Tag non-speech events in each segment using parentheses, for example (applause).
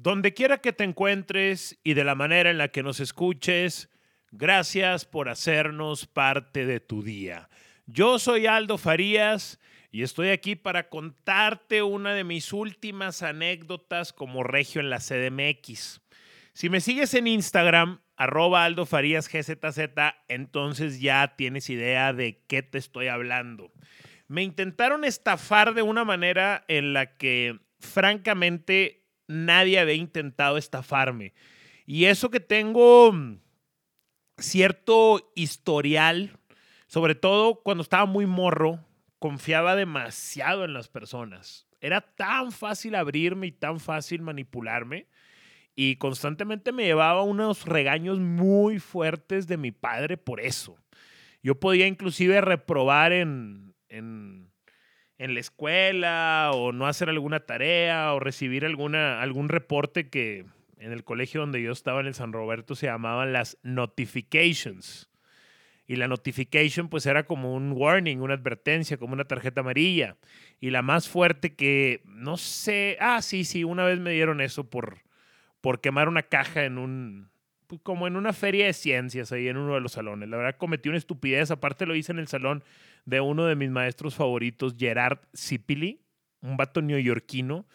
Donde quiera que te encuentres y de la manera en la que nos escuches, gracias por hacernos parte de tu día. Yo soy Aldo Farías y estoy aquí para contarte una de mis últimas anécdotas como regio en la CDMX. Si me sigues en Instagram, arroba Aldo Farías GZZ, entonces ya tienes idea de qué te estoy hablando. Me intentaron estafar de una manera en la que, francamente, nadie había intentado estafarme. Y eso que tengo mm, cierto historial, sobre todo cuando estaba muy morro, confiaba demasiado en las personas. Era tan fácil abrirme y tan fácil manipularme. Y constantemente me llevaba unos regaños muy fuertes de mi padre por eso. Yo podía inclusive reprobar en, en, en la escuela o no hacer alguna tarea o recibir alguna, algún reporte que en el colegio donde yo estaba en el San Roberto se llamaban las notifications. Y la notification pues era como un warning, una advertencia, como una tarjeta amarilla. Y la más fuerte que, no sé, ah, sí, sí, una vez me dieron eso por, por quemar una caja en un, como en una feria de ciencias ahí en uno de los salones. La verdad cometí una estupidez, aparte lo hice en el salón de uno de mis maestros favoritos, Gerard Zipili, un vato neoyorquino.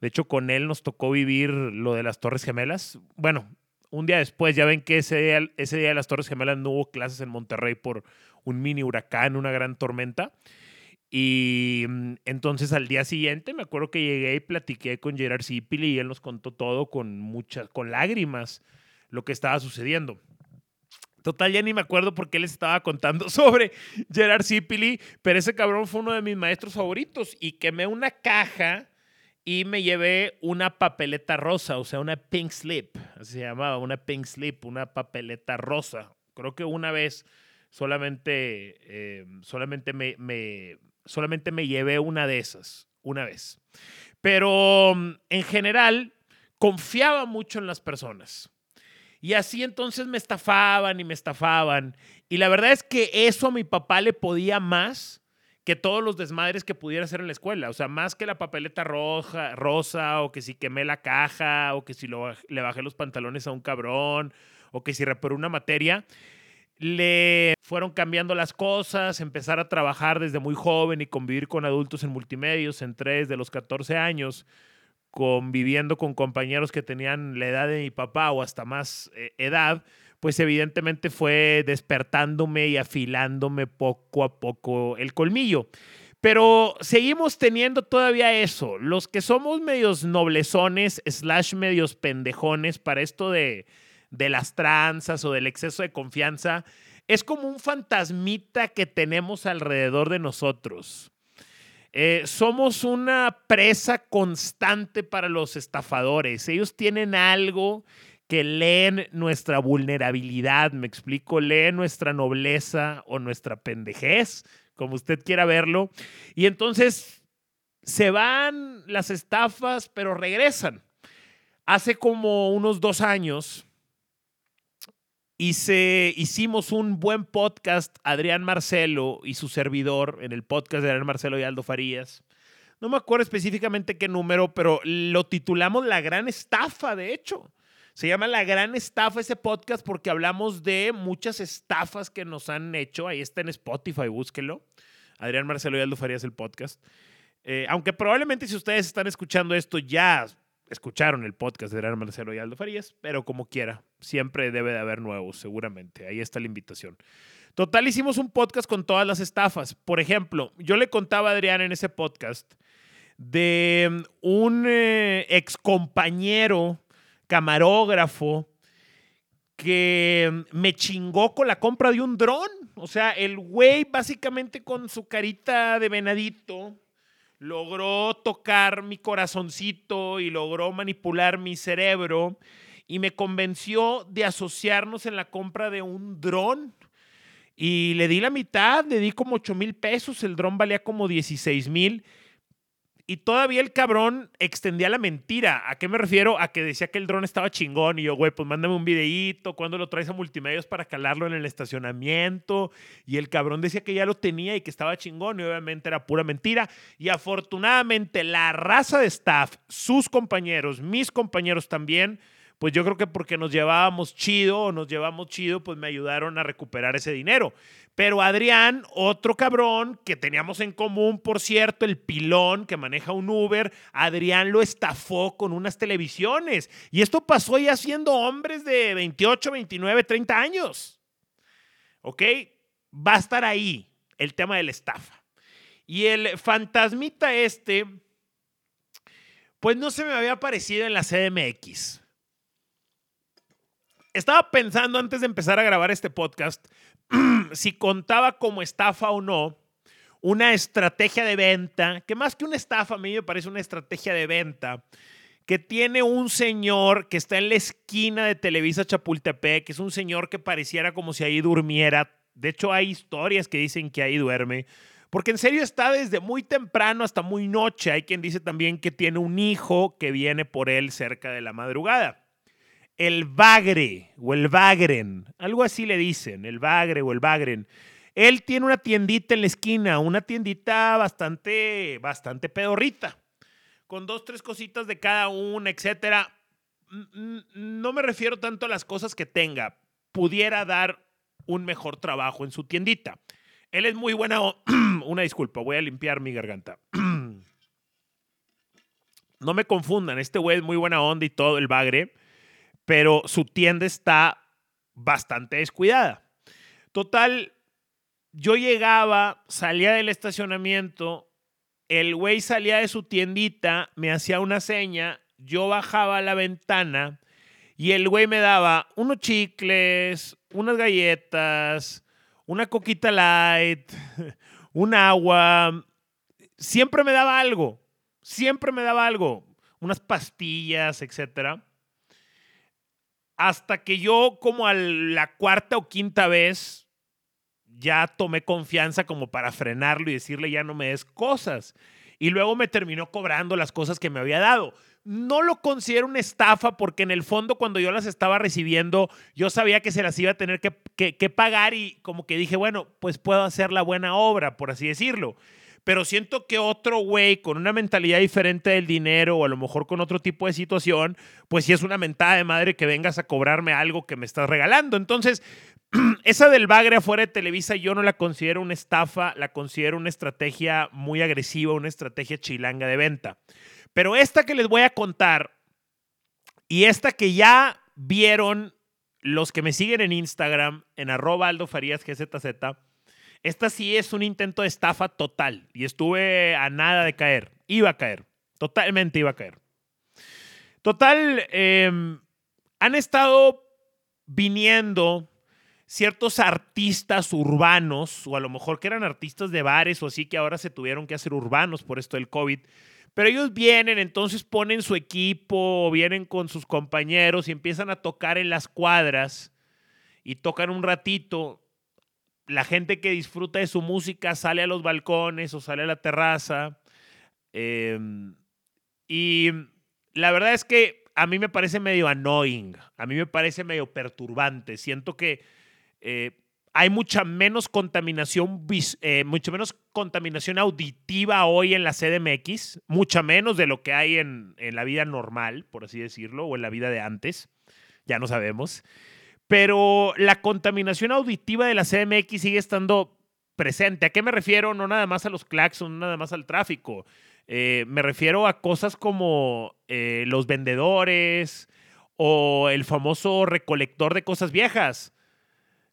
De hecho, con él nos tocó vivir lo de las Torres Gemelas. Bueno, un día después, ya ven que ese día, ese día de las Torres Gemelas no hubo clases en Monterrey por un mini huracán, una gran tormenta. Y mm, entonces al día siguiente me acuerdo que llegué y platiqué con Gerard Zipili y él nos contó todo con muchas, con lágrimas, lo que estaba sucediendo. Total, ya ni me acuerdo por qué les estaba contando (laughs) sobre Gerard Zipili, pero ese cabrón fue uno de mis maestros favoritos y quemé una caja y me llevé una papeleta rosa, o sea, una pink slip, así se llamaba, una pink slip, una papeleta rosa. Creo que una vez solamente, eh, solamente, me, me, solamente me llevé una de esas, una vez. Pero mm, en general, confiaba mucho en las personas. Y así entonces me estafaban y me estafaban. Y la verdad es que eso a mi papá le podía más que todos los desmadres que pudiera hacer en la escuela. O sea, más que la papeleta roja, rosa, o que si quemé la caja, o que si le bajé los pantalones a un cabrón, o que si reparé una materia. Le fueron cambiando las cosas, empezar a trabajar desde muy joven y convivir con adultos en multimedios. Entré desde los 14 años conviviendo con compañeros que tenían la edad de mi papá o hasta más eh, edad, pues evidentemente fue despertándome y afilándome poco a poco el colmillo. Pero seguimos teniendo todavía eso. Los que somos medios noblezones, slash medios pendejones para esto de, de las tranzas o del exceso de confianza, es como un fantasmita que tenemos alrededor de nosotros. Eh, somos una presa constante para los estafadores. Ellos tienen algo que leen nuestra vulnerabilidad, me explico, leen nuestra nobleza o nuestra pendejez, como usted quiera verlo. Y entonces se van las estafas, pero regresan. Hace como unos dos años, Hicimos un buen podcast, Adrián Marcelo y su servidor, en el podcast de Adrián Marcelo y Aldo Farías. No me acuerdo específicamente qué número, pero lo titulamos La Gran Estafa, de hecho. Se llama La Gran Estafa ese podcast porque hablamos de muchas estafas que nos han hecho. Ahí está en Spotify, búsquelo. Adrián Marcelo y Aldo Farías, el podcast. Eh, aunque probablemente si ustedes están escuchando esto ya escucharon el podcast de Adrián Marcelo y Aldo Farías, pero como quiera, siempre debe de haber nuevos, seguramente. Ahí está la invitación. Total, hicimos un podcast con todas las estafas. Por ejemplo, yo le contaba a Adrián en ese podcast de mm, un eh, ex compañero camarógrafo que mm, me chingó con la compra de un dron. O sea, el güey básicamente con su carita de venadito logró tocar mi corazoncito y logró manipular mi cerebro y me convenció de asociarnos en la compra de un dron. Y le di la mitad, le di como 8 mil pesos, el dron valía como 16 mil. Y todavía el cabrón extendía la mentira. ¿A qué me refiero? A que decía que el dron estaba chingón y yo, güey, pues mándame un videíto, cuando lo traes a multimedios para calarlo en el estacionamiento? Y el cabrón decía que ya lo tenía y que estaba chingón y obviamente era pura mentira. Y afortunadamente la raza de staff, sus compañeros, mis compañeros también, pues yo creo que porque nos llevábamos chido o nos llevamos chido, pues me ayudaron a recuperar ese dinero. Pero Adrián, otro cabrón que teníamos en común, por cierto, el pilón que maneja un Uber, Adrián lo estafó con unas televisiones. Y esto pasó ya siendo hombres de 28, 29, 30 años. ¿Ok? Va a estar ahí el tema de la estafa. Y el fantasmita este, pues no se me había aparecido en la CDMX estaba pensando antes de empezar a grabar este podcast (clears throat) si contaba como estafa o no una estrategia de venta, que más que una estafa a mí me parece una estrategia de venta, que tiene un señor que está en la esquina de Televisa Chapultepec, que es un señor que pareciera como si ahí durmiera. De hecho, hay historias que dicen que ahí duerme. Porque en serio está desde muy temprano hasta muy noche. Hay quien dice también que tiene un hijo que viene por él cerca de la madrugada el Bagre o el Bagren, algo así le dicen, el Bagre o el Bagren. Él tiene una tiendita en la esquina, una tiendita bastante, bastante pedorrita, con dos, tres cositas de cada una, etcétera. No me refiero tanto a las cosas que tenga, pudiera dar un mejor trabajo en su tiendita. Él es muy buena, (clears throat) una disculpa, voy a limpiar mi garganta. (clears throat) No me confundan, este güey es muy buena onda y todo, el bagre pero su tienda está bastante descuidada. Total, yo llegaba, salía del estacionamiento, el güey salía de su tiendita, me hacía una seña, yo bajaba a la ventana y el güey me daba unos chicles, unas galletas, una coquita light, (laughs) un agua. Siempre me daba algo, siempre me daba algo, unas pastillas, etcétera hasta que yo como a la cuarta o quinta vez ya tomé confianza como para frenarlo y decirle ya no me des cosas. Y luego me terminó cobrando las cosas que me había dado. No lo considero una estafa porque en el fondo cuando yo las estaba recibiendo yo sabía que se las iba a tener que, que pagar y como que dije, bueno, pues puedo hacer la buena obra, por así decirlo pero siento que otro güey con una mentalidad diferente del dinero o a lo mejor con otro tipo de situación, pues sí es una mentada de madre que vengas a cobrarme algo que me estás regalando. Entonces, (clears throat) esa del bagre afuera de Televisa yo no la considero una estafa, la considero una estrategia muy agresiva, una estrategia chilanga de venta. Pero esta que les voy a contar y esta que ya vieron los que me siguen en Instagram, en arroba Aldo Farías esta sí es un intento de estafa total y estuve a nada de caer. Iba a caer, totalmente iba a caer. Total, em, han estado viniendo ciertos artistas urbanos, o a lo mejor que eran artistas de bares o así que ahora se tuvieron que hacer urbanos por esto del COVID. Pero ellos vienen, entonces ponen su equipo, vienen con sus compañeros y empiezan a tocar en las cuadras y tocan un ratito la gente que disfruta de su música sale a los balcones o sale a la terraza. Em, y la verdad es que a mí me parece medio annoying, a mí me parece medio perturbante. Siento que eh, hay mucha menos contaminación, eh, mucha menos contaminación auditiva hoy en la CDMX, mucha menos de lo que hay en, en la vida normal, por así decirlo, o en la vida de antes. Ya no sabemos. Pero la contaminación auditiva de la CMX sigue estando presente. ¿A qué me refiero? No nada más a los claxons, no nada más al tráfico. Eh, me refiero a cosas como eh, los vendedores o el famoso recolector de cosas viejas.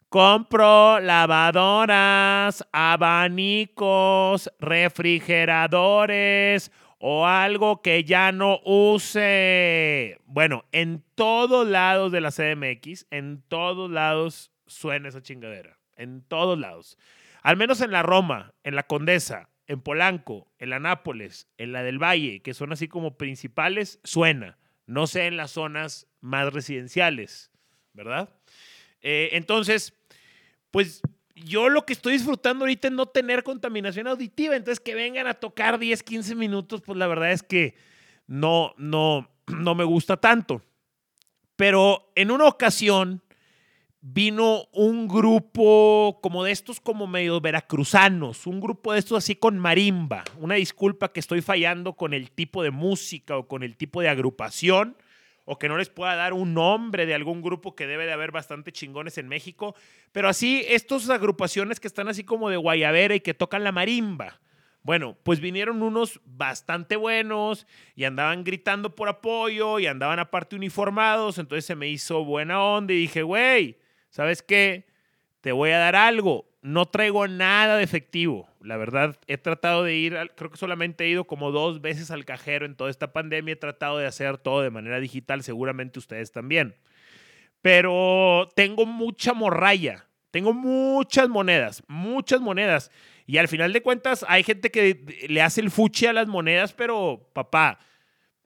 Compro lavadoras, abanicos, refrigeradores o algo que ya no use. Bueno, en todos lados de la CDMX, en todos lados suena esa chingadera. En todos lados. Al menos en la Roma, en la Condesa, en Polanco, en la Nápoles, en la del Valle, que son así como principales, suena. No sé en las zonas más residenciales, ¿verdad? Eh, entonces, pues yo lo que estoy disfrutando ahorita es no tener contaminación auditiva, entonces que vengan a tocar 10, 15 minutos, pues la verdad es que no, no, (clears throat) no me gusta tanto. Pero en una ocasión vino un grupo como de estos como medio veracruzanos, un grupo de estos así con marimba. Una disculpa que estoy fallando con el tipo de música o con el tipo de agrupación o que no les pueda dar un nombre de algún grupo que debe de haber bastante chingones en México, pero así estas agrupaciones que están así como de guayabera y que tocan la marimba. Bueno, pues vinieron unos bastante buenos y andaban gritando por apoyo y andaban aparte uniformados, entonces se me hizo buena onda y dije, güey, ¿sabes qué? Te voy a dar algo. No traigo nada de efectivo. La verdad, he tratado de ir, creo que solamente he ido como dos veces al cajero en toda esta pandemia. He tratado de hacer todo de manera digital, seguramente ustedes también. Pero tengo mucha morralla. Tengo muchas monedas, muchas monedas. Y al final de cuentas, hay gente que le hace el fuchi a las monedas, pero papá,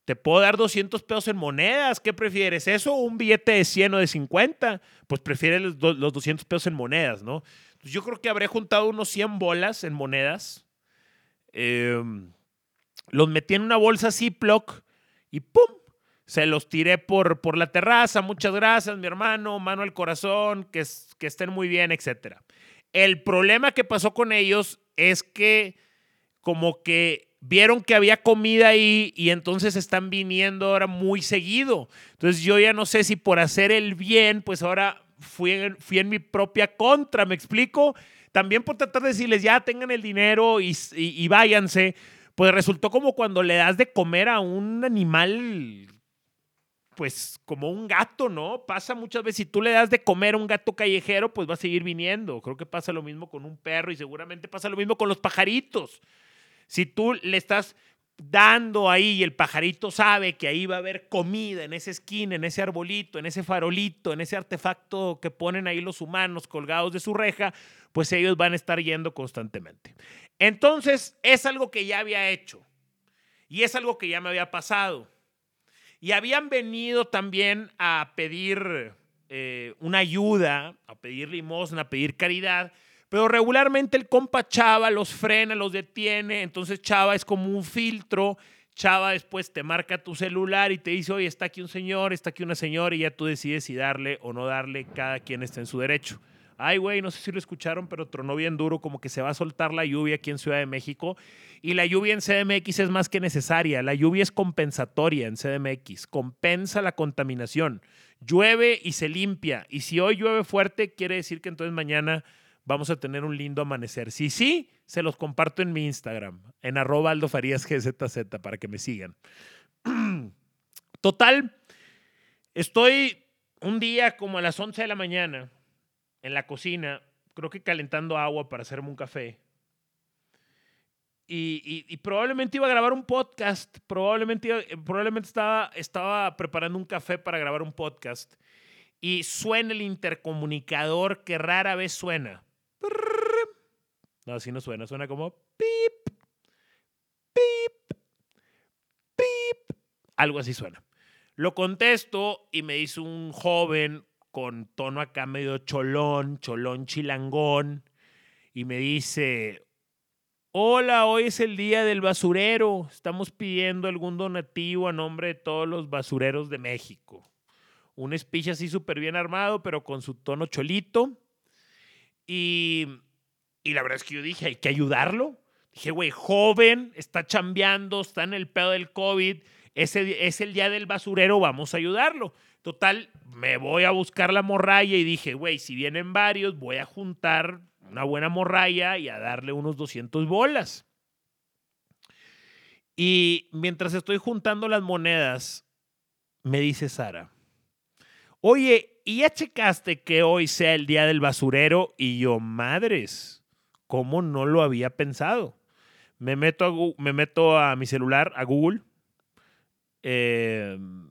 te puedo dar 200 pesos en monedas. ¿Qué prefieres? ¿Eso o un billete de 100 o de 50? Pues prefieres los, los 200 pesos en monedas, ¿no? Yo creo que habré juntado unos 100 bolas en monedas. Em, los metí en una bolsa Ziploc y ¡pum! Se los tiré por, por la terraza. Muchas gracias, mi hermano. Mano al corazón. Que, que estén muy bien, etc. El problema que pasó con ellos es que como que vieron que había comida ahí y entonces están viniendo ahora muy seguido. Entonces yo ya no sé si por hacer el bien, pues ahora fui en, fui en mi propia contra, ¿me explico? También por tratar de decirles, ya tengan el dinero y, y, váyanse, pues resultó como cuando le das de comer a un animal pues como un gato, ¿no? Pasa muchas veces, si tú le das de comer a un gato callejero, pues va a seguir viniendo. Creo que pasa lo mismo con un perro y seguramente pasa lo mismo con los pajaritos. Si tú le estás dando ahí y el pajarito sabe que ahí va a haber comida en esa esquina, en ese arbolito, en ese farolito, en ese artefacto que ponen ahí los humanos colgados de su reja, pues ellos van a estar yendo constantemente. Entonces, es algo que ya había hecho y es algo que ya me había pasado. Y habían venido también a pedir eh, una ayuda, a pedir limosna, a pedir caridad, pero regularmente el compa Chava los frena, los detiene, entonces Chava es como un filtro. Chava después te marca tu celular y te dice, oye, está aquí un señor, está aquí una señora, y ya tú decides si darle o no darle, cada quien está en su derecho. Ay, güey, no sé si lo escucharon, pero tronó bien duro, como que se va a soltar la lluvia aquí en Ciudad de México. Y la lluvia en CDMX es más que necesaria. La lluvia es compensatoria en CDMX, compensa la contaminación. Llueve y se limpia. Y si hoy llueve fuerte, quiere decir que entonces mañana vamos a tener un lindo amanecer. Si sí, se los comparto en mi Instagram, en arroba GZZ, para que me sigan. (clears throat) Total, estoy un día como a las 11 de la mañana en la cocina, creo que calentando agua para hacerme un café. Y, probablemente iba a grabar un podcast, probablemente, probablemente estaba, estaba preparando un café para grabar un podcast y suena el intercomunicador que rara vez suena. No, así no suena, suena como pip, pip, pip. Algo así suena. Lo contesto y me dice un joven con tono acá medio cholón, cholón chilangón, y me dice, hola, hoy es el día del basurero, estamos pidiendo algún donativo a nombre de todos los basureros de México. Un speech así súper bien armado, pero con su tono cholito. Y, la verdad es que yo dije, hay que ayudarlo. Dije, güey, joven, está chambeando, está en el pedo del COVID, ese es el día del basurero, vamos a ayudarlo. Total, me voy a buscar la morralla y dije, güey, si vienen varios, voy a juntar una buena morralla y a darle unos 200 bolas. Y mientras estoy juntando las monedas, me dice Sara, oye, ¿y ya checaste que hoy sea el día del basurero? Y yo, madres, ¿cómo no lo había pensado? Me meto a, me meto a mi celular, a Google. Em,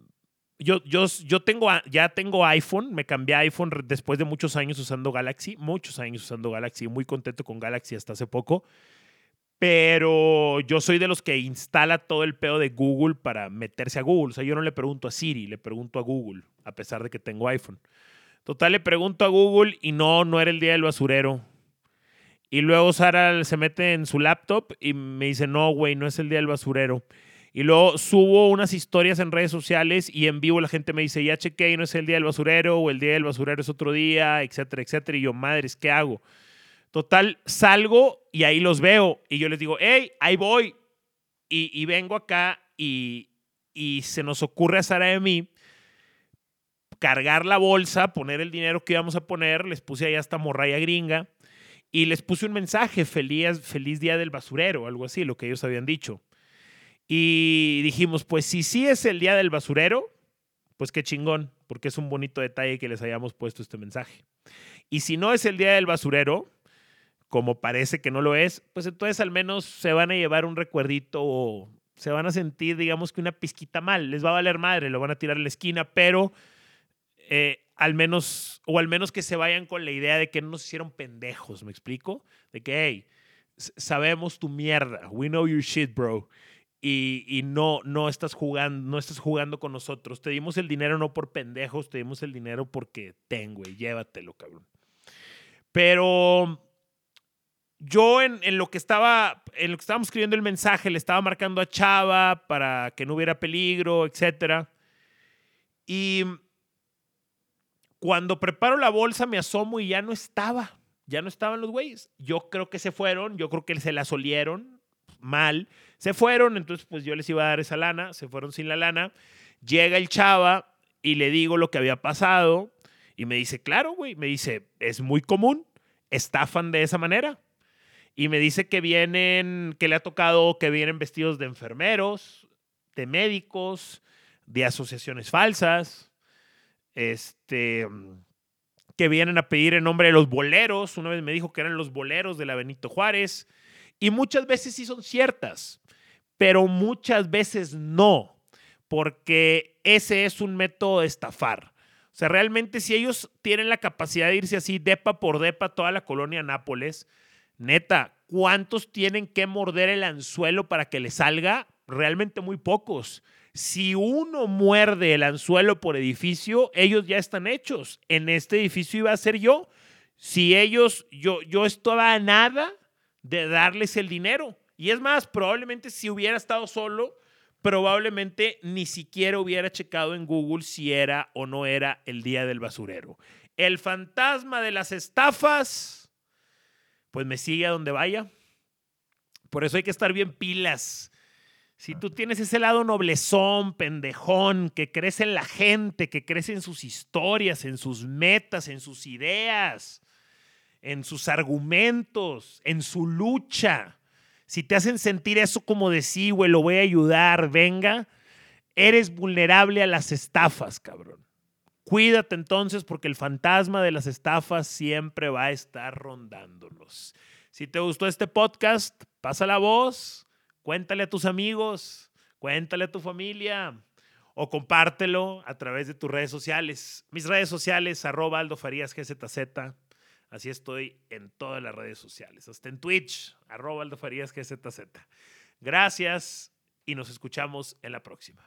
yo, yo, yo tengo, ya tengo iPhone, me cambié a iPhone después de muchos años usando Galaxy, muchos años usando Galaxy, muy contento con Galaxy hasta hace poco. Pero yo soy de los que instala todo el pedo de Google para meterse a Google. O sea, yo no le pregunto a Siri, le pregunto a Google, a pesar de que tengo iPhone. Total, le pregunto a Google y no, no era el día del basurero. Y luego Sara se mete en su laptop y me dice, no, güey, no es el día del basurero. Y luego subo unas historias en redes sociales y en vivo la gente me dice, ya chequé, no es el día del basurero o el día del basurero es otro día, etcétera, etcétera. Y yo, madres, ¿qué hago? Total, salgo y ahí los veo y yo les digo, hey, ahí voy. Y, vengo acá y, y se nos ocurre a Sara y a mí cargar la bolsa, poner el dinero que íbamos a poner, les puse ahí hasta morraya gringa y les puse un mensaje, feliz, feliz día del basurero, algo así, lo que ellos habían dicho. Y dijimos, pues si sí es el día del basurero, pues qué chingón, porque es un bonito detalle que les hayamos puesto este mensaje. Y si no es el día del basurero, como parece que no lo es, pues entonces al menos se van a llevar un recuerdito o se van a sentir, digamos que una pizquita mal. Les va a valer madre, lo van a tirar a la esquina, pero eh, al menos, o al menos que se vayan con la idea de que no nos hicieron pendejos, ¿me explico? De que, hey, sabemos tu mierda, we know your shit, bro. Y, y, no, no, estás jugando, no estás jugando con nosotros. Te dimos el dinero no por pendejos, te dimos el dinero porque tengo, y llévatelo, cabrón. Pero yo en, en, lo que estaba, en lo que estábamos escribiendo el mensaje, le estaba marcando a Chava para que no hubiera peligro, etc. Y cuando preparo la bolsa me asomo y ya no estaba. Ya no estaban los güeyes. Yo creo que se fueron, yo creo que se la solieron mal. Se fueron, entonces pues yo les iba a dar esa lana, se fueron sin la lana. Llega el chava y le digo lo que había pasado y me dice, claro, güey, me dice, es muy común, estafan de esa manera. Y me dice que vienen, que le ha tocado que vienen vestidos de enfermeros, de médicos, de asociaciones falsas, este, que vienen a pedir en nombre de los boleros. Una vez me dijo que eran los boleros de la Benito Juárez. Y muchas veces sí son ciertas, pero muchas veces no, porque ese es un método de estafar. O sea, realmente si ellos tienen la capacidad de irse así, depa por depa, toda la colonia Nápoles, neta, ¿cuántos tienen que morder el anzuelo para que le salga? Realmente muy pocos. Si uno muerde el anzuelo por edificio, ellos ya están hechos. En este edificio iba a ser yo. Si ellos, yo, yo estaba a nada de darles el dinero. Y es más, probablemente si hubiera estado solo, probablemente ni siquiera hubiera checado en Google si era o no era el día del basurero. El fantasma de las estafas, pues me sigue a donde vaya. Por eso hay que estar bien pilas si tú tienes ese lado noblezón, pendejón, que crece en la gente, que crece en sus historias, en sus metas, en sus ideas, en sus argumentos, en su lucha, si te hacen sentir eso como de sí, güey, lo voy a ayudar, venga, eres vulnerable a las estafas, cabrón. Cuídate entonces porque el fantasma de las estafas siempre va a estar rondándonos. Si te gustó este podcast, pasa la voz Cuéntale a tus amigos, cuéntale a tu familia o compártelo a través de tus redes sociales. Mis redes sociales, arroba GZZ. Así estoy en todas las redes sociales, hasta en Twitch, arroba GZZ. Gracias y nos escuchamos en la próxima.